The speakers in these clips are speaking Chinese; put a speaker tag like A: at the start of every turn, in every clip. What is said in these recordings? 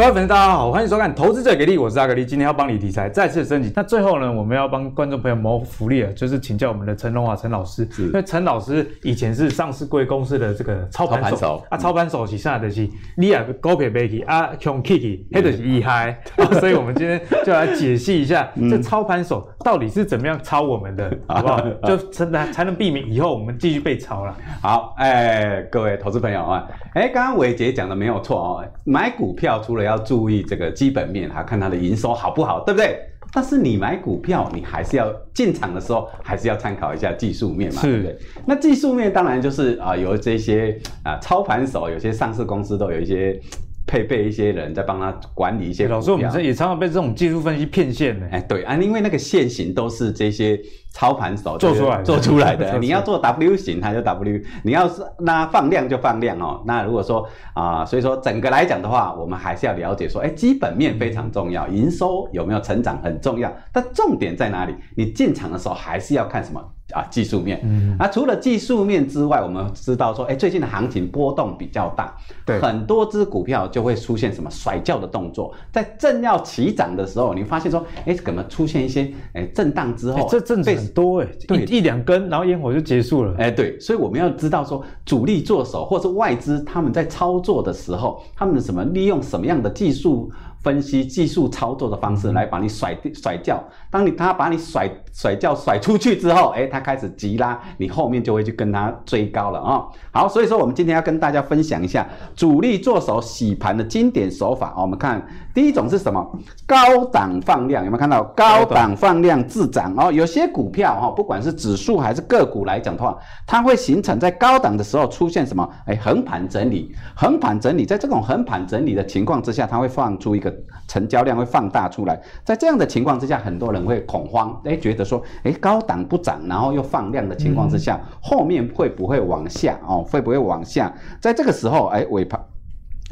A: 各位粉丝，大家好，欢迎收看《投资者给力》，我是阿格力，今天要帮你理财再次升级。那最后呢，我们要帮观众朋友谋福利了，就是请教我们的陈荣华陈老师，是因为陈老师以前是上市贵公司的这个操盘手，手啊，操盘手是啥的是你啊高撇背起啊，穷 Kiki，黑的是厉害，所以我们今天就来解析一下，这操盘手到底是怎么样操我们的，好不好？就真的才能避免以后我们继续被操了。
B: 好，哎，各位投资朋友啊，哎，刚刚伟杰讲的没有错哦，买股票除了要要注意这个基本面，哈看它的营收好不好，对不对？但是你买股票，你还是要进场的时候，还是要参考一下技术面嘛，是对不对？那技术面当然就是啊，有这些啊操盘手，有些上市公司都有一些。配备一些人在帮他管理一些。
A: 老师，我们这也常常被这种技术分析骗线呢。
B: 哎，对啊，因为那个线型都是这些操盘手做出来做出来的。你要做 W 型，它就 W；你要是那放量就放量哦。那如果说啊、呃，所以说整个来讲的话，我们还是要了解说，哎，基本面非常重要，营收有没有成长很重要。但重点在哪里？你进场的时候还是要看什么？啊，技术面，嗯，那除了技术面之外，我们知道说，哎，最近的行情波动比较大，对，很多只股票就会出现什么甩轿的动作，在正要起涨的时候，你发现说，哎，怎么出现一些，哎，震荡之后，
A: 这阵子很多，哎，对，一两根，然后烟火就结束了，
B: 哎，对，所以我们要知道说，主力做手或是外资他们在操作的时候，他们什么利用什么样的技术。分析技术操作的方式来把你甩甩掉。当你他把你甩甩掉甩出去之后，哎，它开始急拉，你后面就会去跟它追高了啊、好，所以说我们今天要跟大家分享一下主力做手洗盘的经典手法。我们看第一种是什么？高档放量，有没有看到？高档放量自涨哦。有些股票哈，不管是指数还是个股来讲的话，它会形成在高档的时候出现什么？哎，横盘整理，横盘整理，在这种横盘整理的情况之下，它会放出一个。成交量会放大出来，在这样的情况之下，很多人会恐慌，哎，觉得说，哎，高档不涨，然后又放量的情况之下，嗯、后面会不会往下？哦，会不会往下？在这个时候，哎，尾盘。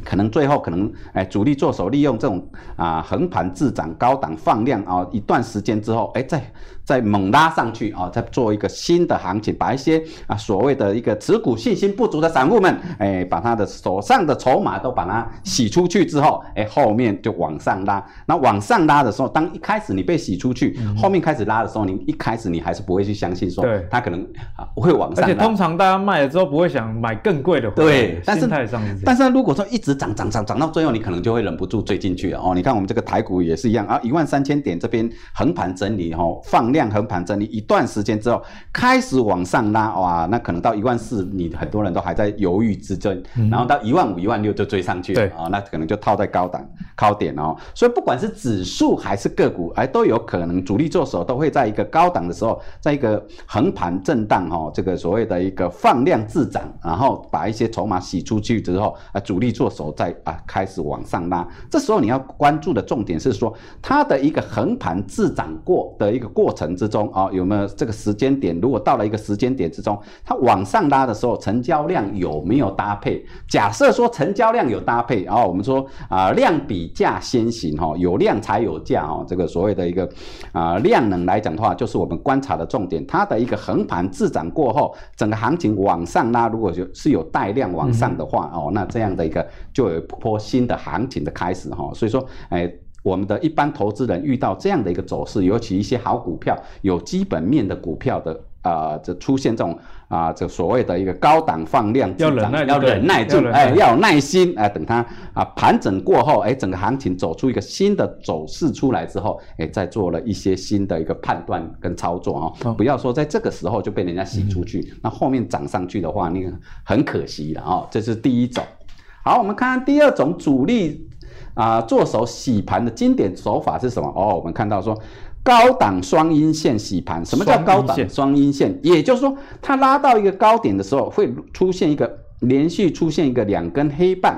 B: 可能最后可能哎，主力做手利用这种啊横盘滞涨、高档放量啊，一段时间之后，哎，再再猛拉上去啊，再做一个新的行情，把一些啊所谓的一个持股信心不足的散户们，哎，把他的手上的筹码都把它洗出去之后，哎，后面就往上拉。那往上拉的时候，当一开始你被洗出去，嗯、后面开始拉的时候，你一开始你还是不会去相信说，对，他可能啊会往上拉。
A: 而且通常大家卖了之后不会想买更贵的，
B: 对，但是但是如果说一直涨涨涨涨到最后，你可能就会忍不住追进去了哦。你看我们这个台股也是一样啊，一万三千点这边横盘整理哦，放量横盘整理一段时间之后，开始往上拉哇，那可能到一万四，你很多人都还在犹豫之中，然后到一万五、一万六就追上去了啊，那可能就套在高档高点哦。所以不管是指数还是个股，哎，都有可能主力做手都会在一个高档的时候，在一个横盘震荡哦，这个所谓的一个放量滞涨，然后把一些筹码洗出去之后啊，主力做手再。啊，开始往上拉，这时候你要关注的重点是说，它的一个横盘滞涨过的一个过程之中啊，有没有这个时间点？如果到了一个时间点之中，它往上拉的时候，成交量有没有搭配？假设说成交量有搭配，然后我们说啊，量比价先行哈，有量才有价哦，这个所谓的一个啊量能来讲的话，就是我们观察的重点。它的一个横盘滞涨过后，整个行情往上拉，如果就是有带量往上的话哦，那这样的一个就有。波新的行情的开始哈，所以说，哎，我们的一般投资人遇到这样的一个走势，尤其一些好股票、有基本面的股票的啊，这、呃、出现这种啊，这所谓的一个高档放量，
A: 要忍耐，
B: 要忍耐住，哎，要有耐心，哎，等它啊盘整过后，哎，整个行情走出一个新的走势出来之后，哎，再做了一些新的一个判断跟操作啊，哦、不要说在这个时候就被人家洗出去，嗯、那后面涨上去的话，那个很可惜了哦，这是第一种。好，我们看看第二种主力啊做手洗盘的经典手法是什么？哦，我们看到说高档双阴线洗盘，什么叫高档双阴线？也就是说，它拉到一个高点的时候，会出现一个连续出现一个两根黑棒。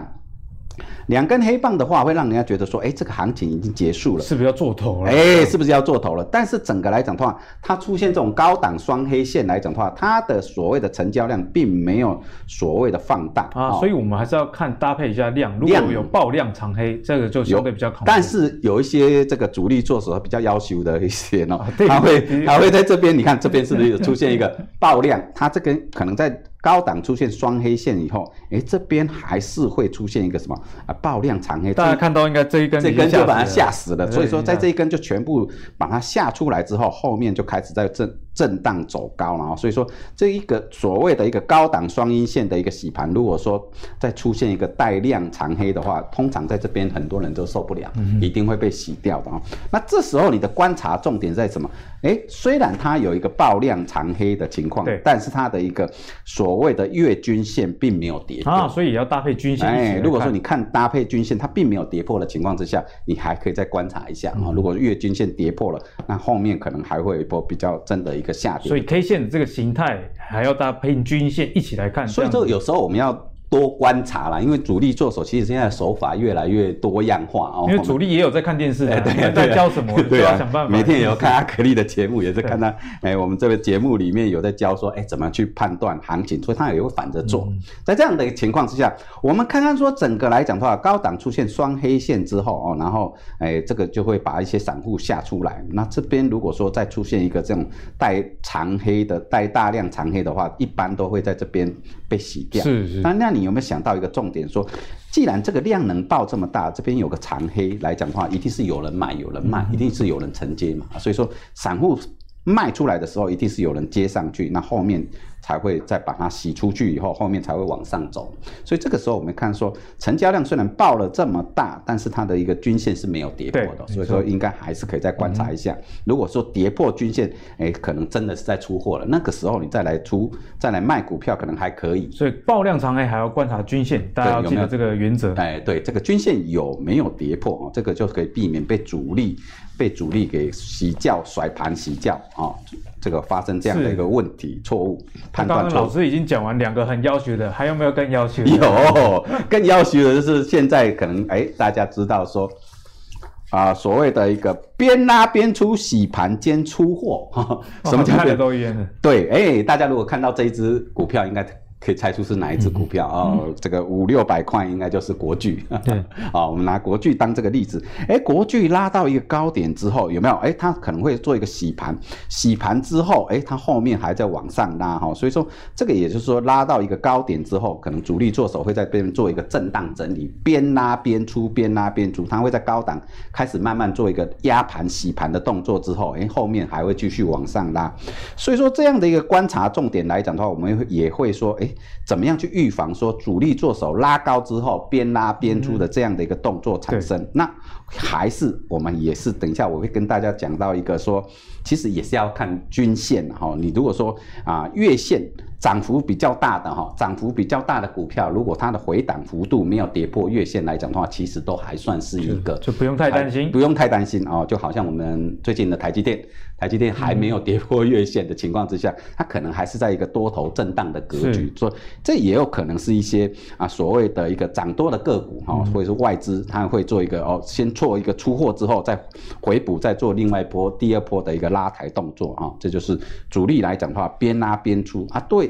B: 两根黑棒的话，会让人家觉得说，哎，这个行情已经结束了，
A: 是不是要做头了？
B: 哎，是不是要做头了？但是整个来讲的话，它出现这种高档双黑线来讲的话，它的所谓的成交量并没有所谓的放大
A: 啊，所以我们还是要看搭配一下量，如果有爆量长黑，这个就相对比较好。
B: 但是有一些这个主力做手比较要求的一些呢，他会他会在这边，你看这边是不是有出现一个爆量？它这根可能在高档出现双黑线以后，哎，这边还是会出现一个什么啊爆量长黑。
A: 大家看到应该这一根
B: 这根就把它吓死了，所以说在这一根就全部把它吓出来之后，后面就开始在震震荡走高了啊。所以说这一个所谓的一个高档双阴线的一个洗盘，如果说再出现一个带量长黑的话，通常在这边很多人都受不了，一定会被洗掉的啊。那这时候你的观察重点在什么？哎，虽然它有一个爆量长黑的情况，对，但是它的一个所谓的月均线并没有跌破啊，
A: 所以也要搭配均线。
B: 哎，如果说你看搭配均线，它并没有跌破的情况之下，你还可以再观察一下啊。嗯、如果月均线跌破了，那后面可能还会有一波比较真的一个下跌。
A: 所以 K 线的这个形态还要搭配均线一起来看。
B: 所以这个有时候我们要。多观察啦，因为主力做手其实现在手法越来越多样化哦。
A: 因为主力也有在看电视，哎，对，在教什么？对啊，想办法。
B: 每天也有看阿格力的节目，也是看他，哎，我们这个节目里面有在教说，哎，怎么去判断行情，所以他也会反着做。在这样的情况之下，我们看看说整个来讲的话，高档出现双黑线之后哦，然后哎，这个就会把一些散户吓出来。那这边如果说再出现一个这种带长黑的、带大量长黑的话，一般都会在这边被洗掉。
A: 是是。
B: 那那你。你有没有想到一个重点？说，既然这个量能爆这么大，这边有个长黑来讲的话，一定是有人买，有人卖，一定是有人承接嘛。所以说，散户卖出来的时候，一定是有人接上去，那后面。才会再把它洗出去以后，后面才会往上走。所以这个时候我们看说，成交量虽然爆了这么大，但是它的一个均线是没有跌破的。所以说应该还是可以再观察一下。嗯、如果说跌破均线，哎，可能真的是在出货了。那个时候你再来出，再来卖股票，可能还可以。
A: 所以爆量长黑还要观察均线，大家要记得这个原则。
B: 哎，对，这个均线有没有跌破啊？这个就可以避免被主力被主力给洗掉、甩盘洗掉啊。这个发生这样的一个问题错误判断错。刚刚
A: 老师已经讲完两个很要求的，还有没有更要求的？
B: 有，更要求的就是现在可能哎，大家知道说啊，所谓的一个边拉边出洗盘兼出货，什么叫边
A: 都一样的？
B: 对，哎，大家如果看到这一只股票，应该。可以猜出是哪一只股票啊、嗯哦？这个五六百块应该就是国巨。对，啊、哦，我们拿国巨当这个例子。哎，国巨拉到一个高点之后，有没有？哎，它可能会做一个洗盘，洗盘之后，哎，它后面还在往上拉哈、哦。所以说，这个也就是说，拉到一个高点之后，可能主力做手会在边做一个震荡整理，边拉边出，边拉边出，它会在高档开始慢慢做一个压盘洗盘的动作之后，哎，后面还会继续往上拉。所以说，这样的一个观察重点来讲的话，我们也会说，哎。怎么样去预防说主力做手拉高之后边拉边出的这样的一个动作产生？嗯、那还是我们也是等一下我会跟大家讲到一个说，其实也是要看均线哈。你如果说啊月线。涨幅比较大的哈，涨幅比较大的股票，如果它的回档幅度没有跌破月线来讲的话，其实都还算是一个，
A: 就不用太担心，
B: 不用太担心哦。就好像我们最近的台积电，台积电还没有跌破月线的情况之下，它可能还是在一个多头震荡的格局，所以这也有可能是一些啊所谓的一个涨多的个股哈，或者是外资它会做一个哦，先做一个出货之后再回补，再做另外一波第二波的一个拉抬动作啊，这就是主力来讲的话，边拉边出啊，对。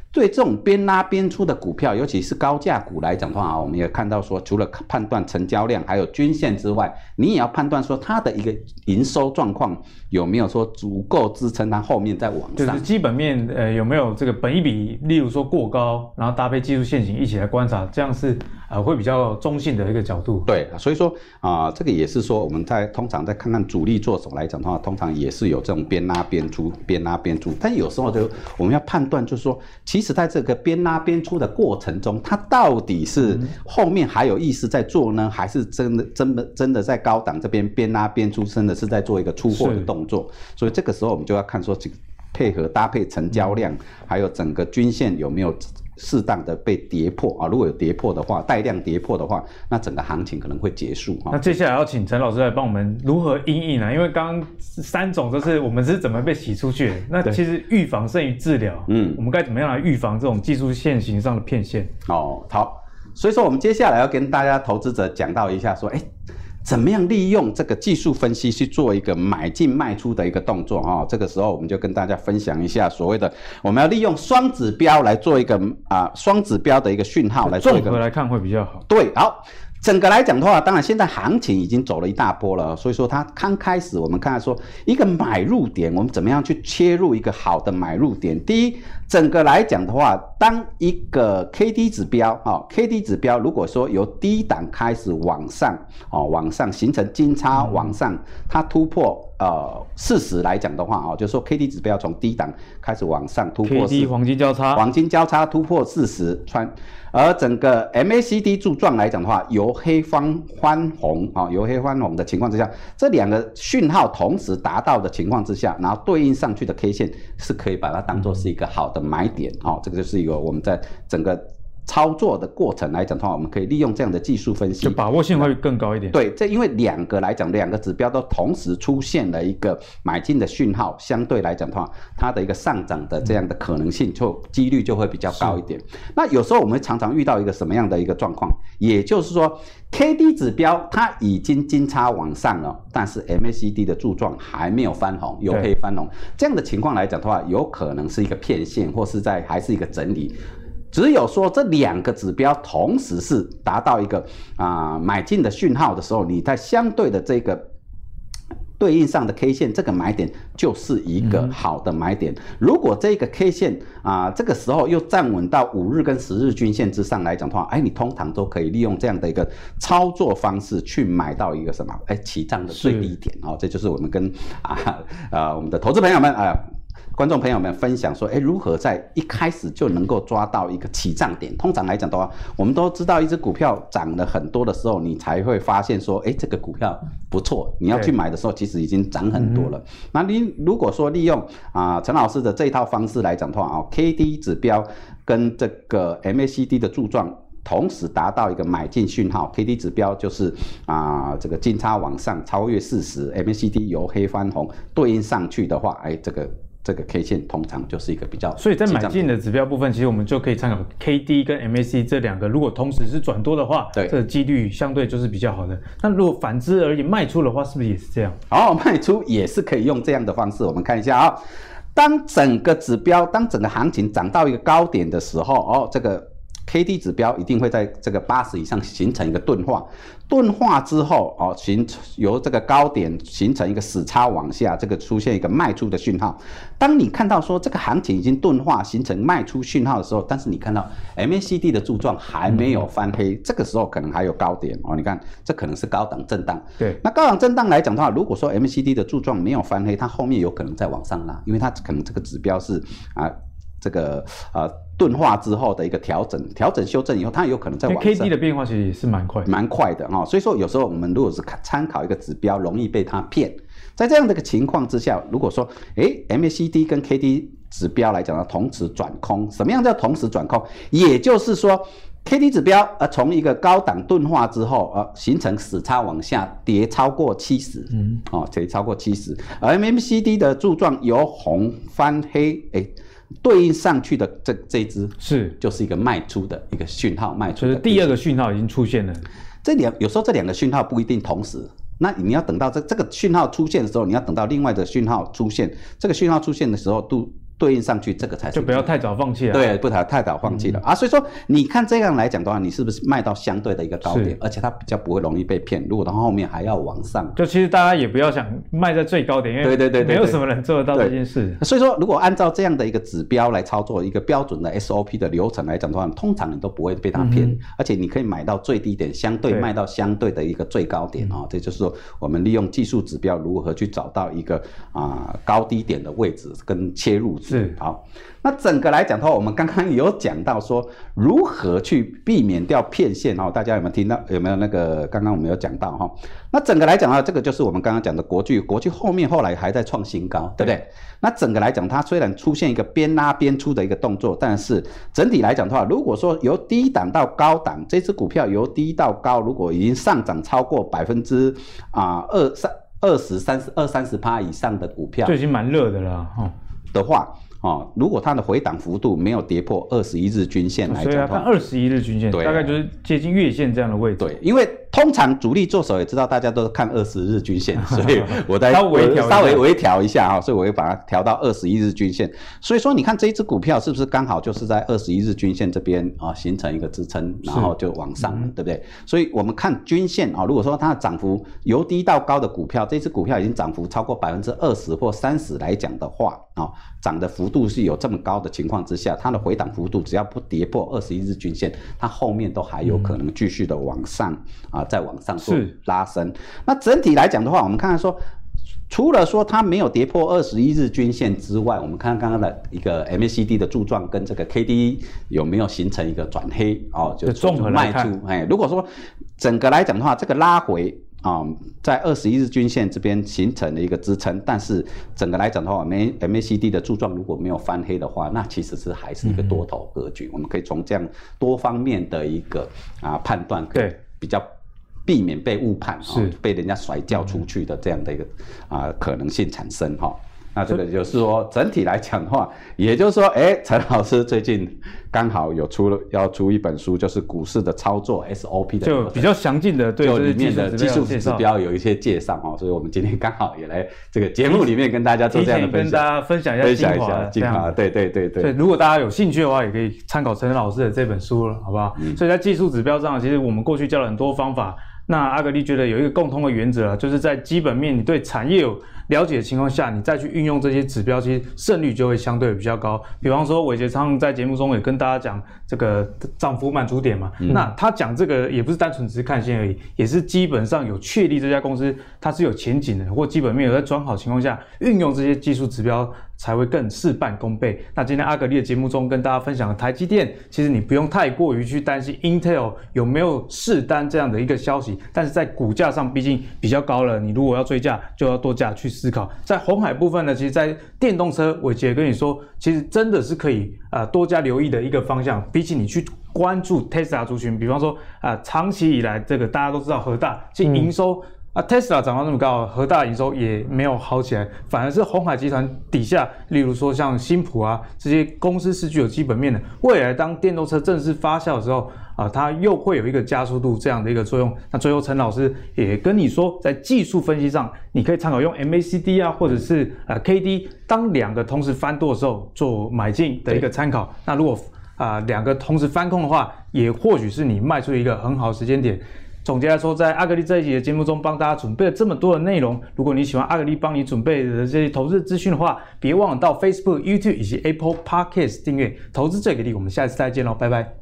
B: 对这种边拉边出的股票，尤其是高价股来讲的话啊，我们也看到说，除了判断成交量还有均线之外，你也要判断说它的一个营收状况有没有说足够支撑它后面再往上。
A: 就是基本面呃有没有这个本益比，例如说过高，然后搭配技术线型一起来观察，这样是呃会比较中性的一个角度。
B: 对，所以说啊、呃，这个也是说我们在通常在看看主力做手来讲的话，通常也是有这种边拉边出，边拉边出，但有时候就我们要判断就是说其。其实在这个边拉边出的过程中，它到底是后面还有意思在做呢，还是真的真的真的在高档这边边拉边出，真的是在做一个出货的动作？所以这个时候我们就要看说，这个配合搭配成交量，还有整个均线有没有。适当的被跌破啊，如果有跌破的话，带量跌破的话，那整个行情可能会结束。
A: 那接下来要请陈老师来帮我们如何因应呢？因为刚刚三种就是我们是怎么被洗出去的，那其实预防胜于治疗。嗯，我们该怎么样来预防这种技术线型上的骗线？
B: 哦，好，所以说我们接下来要跟大家投资者讲到一下，说，哎。怎么样利用这个技术分析去做一个买进卖出的一个动作哈？这个时候我们就跟大家分享一下所谓的我们要利用双指标来做一个啊双指标的一个讯号来做一个。
A: 综合来看会比较好。
B: 对，好。整个来讲的话，当然现在行情已经走了一大波了，所以说它刚开始我们看说一个买入点，我们怎么样去切入一个好的买入点？第一，整个来讲的话，当一个 K D 指标啊，K D 指标如果说由低档开始往上哦，往上形成金叉往上，它突破呃四十来讲的话啊，就是说 K D 指标从低档开始往上突破
A: K D 黄金交叉，
B: 黄金交叉突破四十穿。而整个 MACD 柱状来讲的话，由黑翻翻红啊，由黑翻红的情况之下，这两个讯号同时达到的情况之下，然后对应上去的 K 线是可以把它当做是一个好的买点啊，这个就是一个我们在整个。操作的过程来讲的话，我们可以利用这样的技术分析，
A: 就把握性会更高一点。
B: 对，这因为两个来讲，两个指标都同时出现了一个买进的讯号，相对来讲的话，它的一个上涨的这样的可能性就几率就会比较高一点。那有时候我们常常遇到一个什么样的一个状况，也就是说，K D 指标它已经金叉往上了，但是 M A C D 的柱状还没有翻红，由黑翻红，这样的情况来讲的话，有可能是一个骗线，或是在还是一个整理。只有说这两个指标同时是达到一个啊、呃、买进的讯号的时候，你在相对的这个对应上的 K 线，这个买点就是一个好的买点。如果这个 K 线啊、呃、这个时候又站稳到五日跟十日均线之上来讲的话，哎，你通常都可以利用这样的一个操作方式去买到一个什么？哎，起涨的最低点哦，这就是我们跟啊啊、呃、我们的投资朋友们啊。呃观众朋友们分享说，哎，如何在一开始就能够抓到一个起涨点？通常来讲的话，我们都知道，一只股票涨了很多的时候，你才会发现说，哎，这个股票不错，你要去买的时候，其实已经涨很多了。嗯、那你如果说利用啊、呃、陈老师的这一套方式来讲的话啊，K D 指标跟这个 M A C D 的柱状同时达到一个买进讯号，K D 指标就是啊、呃、这个金叉往上超越四十，M A C D 由黑翻红对应上去的话，哎，这个。这个 K 线通常就是一个比较，
A: 所以在买进的指标部分，其实我们就可以参考 K D 跟 M A C 这两个，如果同时是转多的话，对，这个几率相对就是比较好的。那如果反之而言卖出的话，是不是也是这样？
B: 好，卖出也是可以用这样的方式。我们看一下啊，当整个指标，当整个行情涨到一个高点的时候，哦，这个。K D 指标一定会在这个八十以上形成一个钝化，钝化之后哦，形由这个高点形成一个死叉往下，这个出现一个卖出的讯号。当你看到说这个行情已经钝化形成卖出讯号的时候，但是你看到 M A C D 的柱状还没有翻黑，这个时候可能还有高点哦。你看这可能是高档震荡。
A: 对，
B: 那高档震荡来讲的话，如果说 M A C D 的柱状没有翻黑，它后面有可能再往上拉，因为它可能这个指标是啊。这个呃钝化之后的一个调整，调整修正以后，它有可能在往上。
A: K D 的变化其实也是蛮快，
B: 蛮快的哈、哦。所以说有时候我们如果是参考一个指标，容易被它骗。在这样的一个情况之下，如果说诶 M A C D 跟 K D 指标来讲呢，同时转空，什么样叫同时转空？也就是说 K D 指标呃从一个高档钝化之后呃形成死叉往下跌超过七十，嗯，哦跌超过七十，而 M A C D 的柱状由红翻黑，诶。对应上去的这这一只是就是一个卖出的一个讯号，卖出的。
A: 就是第二个讯号已经出现了。
B: 这两有时候这两个讯号不一定同时，那你要等到这这个讯号出现的时候，你要等到另外的讯号出现，这个讯号出现的时候都。对应上去，这个才是
A: 就不要太早放弃了。
B: 对，不太太早放弃了、嗯、啊。所以说，你看这样来讲的话，你是不是卖到相对的一个高点，而且它比较不会容易被骗。如果它后面还要往上，
A: 就其实大家也不要想卖在最高点，因为对对对，没有什么人做得到这件事。
B: 所以说，如果按照这样的一个指标来操作，一个标准的 SOP 的流程来讲的话，通常你都不会被它骗，嗯、而且你可以买到最低点，相对卖到相对的一个最高点啊。这就是说，我们利用技术指标如何去找到一个啊、呃、高低点的位置跟切入是好。那整个来讲的话，我们刚刚有讲到说如何去避免掉骗线哈，大家有没有听到？有没有那个刚刚我们有讲到哈？那整个来讲的话，这个就是我们刚刚讲的国巨，国巨后面后来还在创新高，对不对？那整个来讲，它虽然出现一个边拉边出的一个动作，但是整体来讲的话，如果说由低档到高档，这只股票由低到高，如果已经上涨超过百分之啊二三二十三十二三十趴以上的股票，
A: 就已经蛮热的了哈
B: 的话。哦，如果它的回档幅度没有跌破二十一日均线来讲的话，
A: 所以它二十一日均线，大概就是接近月线这样的位置。
B: 对，因为通常主力做手也知道，大家都是看二十日均线，所以我在
A: 稍微
B: 稍微微调一下啊，所以我会把它调到二十一日均线。所以说，你看这一只股票是不是刚好就是在二十一日均线这边啊形成一个支撑，然后就往上了，嗯、对不对？所以我们看均线啊，如果说它的涨幅由低到高的股票，这只股票已经涨幅超过百分之二十或三十来讲的话啊，涨的幅度是有这么高的情况之下，它的回档幅度只要不跌破二十一日均线，它后面都还有可能继续的往上啊，再往上做拉升。那整体来讲的话，我们看看说，除了说它没有跌破二十一日均线之外，我们看看刚刚的一个 MACD 的柱状跟这个 KD 有没有形成一个转黑哦，就综合卖出。哎，如果说整个来讲的话，这个拉回。啊、嗯，在二十一日均线这边形成了一个支撑，但是整个来讲的话，MACD 的柱状如果没有翻黑的话，那其实是还是一个多头格局。嗯、我们可以从这样多方面的一个啊判断，对，比较避免被误判，是、哦、被人家甩掉出去的这样的一个啊可能性产生哈。那这个就是说，整体来讲的话，也就是说，哎，陈老师最近刚好有出了要出一本书，就是股市的操作 SOP 的，
A: 就比较详尽的对
B: 就里面的技术指标有一些介绍哦，所以我们今天刚好也来这个节目里面跟大家做这样的分享，
A: 跟大家分享一下精华，
B: 对对对对。
A: 所以如果大家有兴趣的话，也可以参考陈老师的这本书了，好不好？嗯、所以在技术指标上，其实我们过去教了很多方法，那阿格力觉得有一个共通的原则啊，就是在基本面你对产业有了解的情况下，你再去运用这些指标，其实胜率就会相对比较高。比方说，伟杰昌在节目中也跟大家讲这个涨幅满足点嘛，嗯、那他讲这个也不是单纯只是看线而已，也是基本上有确立这家公司它是有前景的，或基本面有在转好情况下，运用这些技术指标才会更事半功倍。那今天阿格力的节目中跟大家分享的台积电，其实你不用太过于去担心 Intel 有没有释单这样的一个消息，但是在股价上毕竟比较高了，你如果要追价，就要多价去。思考在红海部分呢，其实，在电动车，伟捷跟你说，其实真的是可以啊、呃，多加留意的一个方向。比起你去关注 Tesla 族群，比方说啊、呃，长期以来这个大家都知道，和大其实营收、啊，Tesla 涨到那么高，和大营收也没有好起来，反而是鸿海集团底下，例如说像新普啊这些公司是具有基本面的，未来当电动车正式发酵的时候。啊，它又会有一个加速度这样的一个作用。那最后陈老师也跟你说，在技术分析上，你可以参考用 MACD 啊，或者是呃 KD，当两个同时翻多的时候做买进的一个参考。那如果啊两个同时翻空的话，也或许是你卖出一个很好的时间点。总结来说，在阿格力这一集的节目中，帮大家准备了这么多的内容。如果你喜欢阿格力帮你准备的这些投资资讯的话，别忘了到 Facebook、YouTube 以及 Apple Podcast 订阅《投资最给力》。我们下次再见喽，拜拜。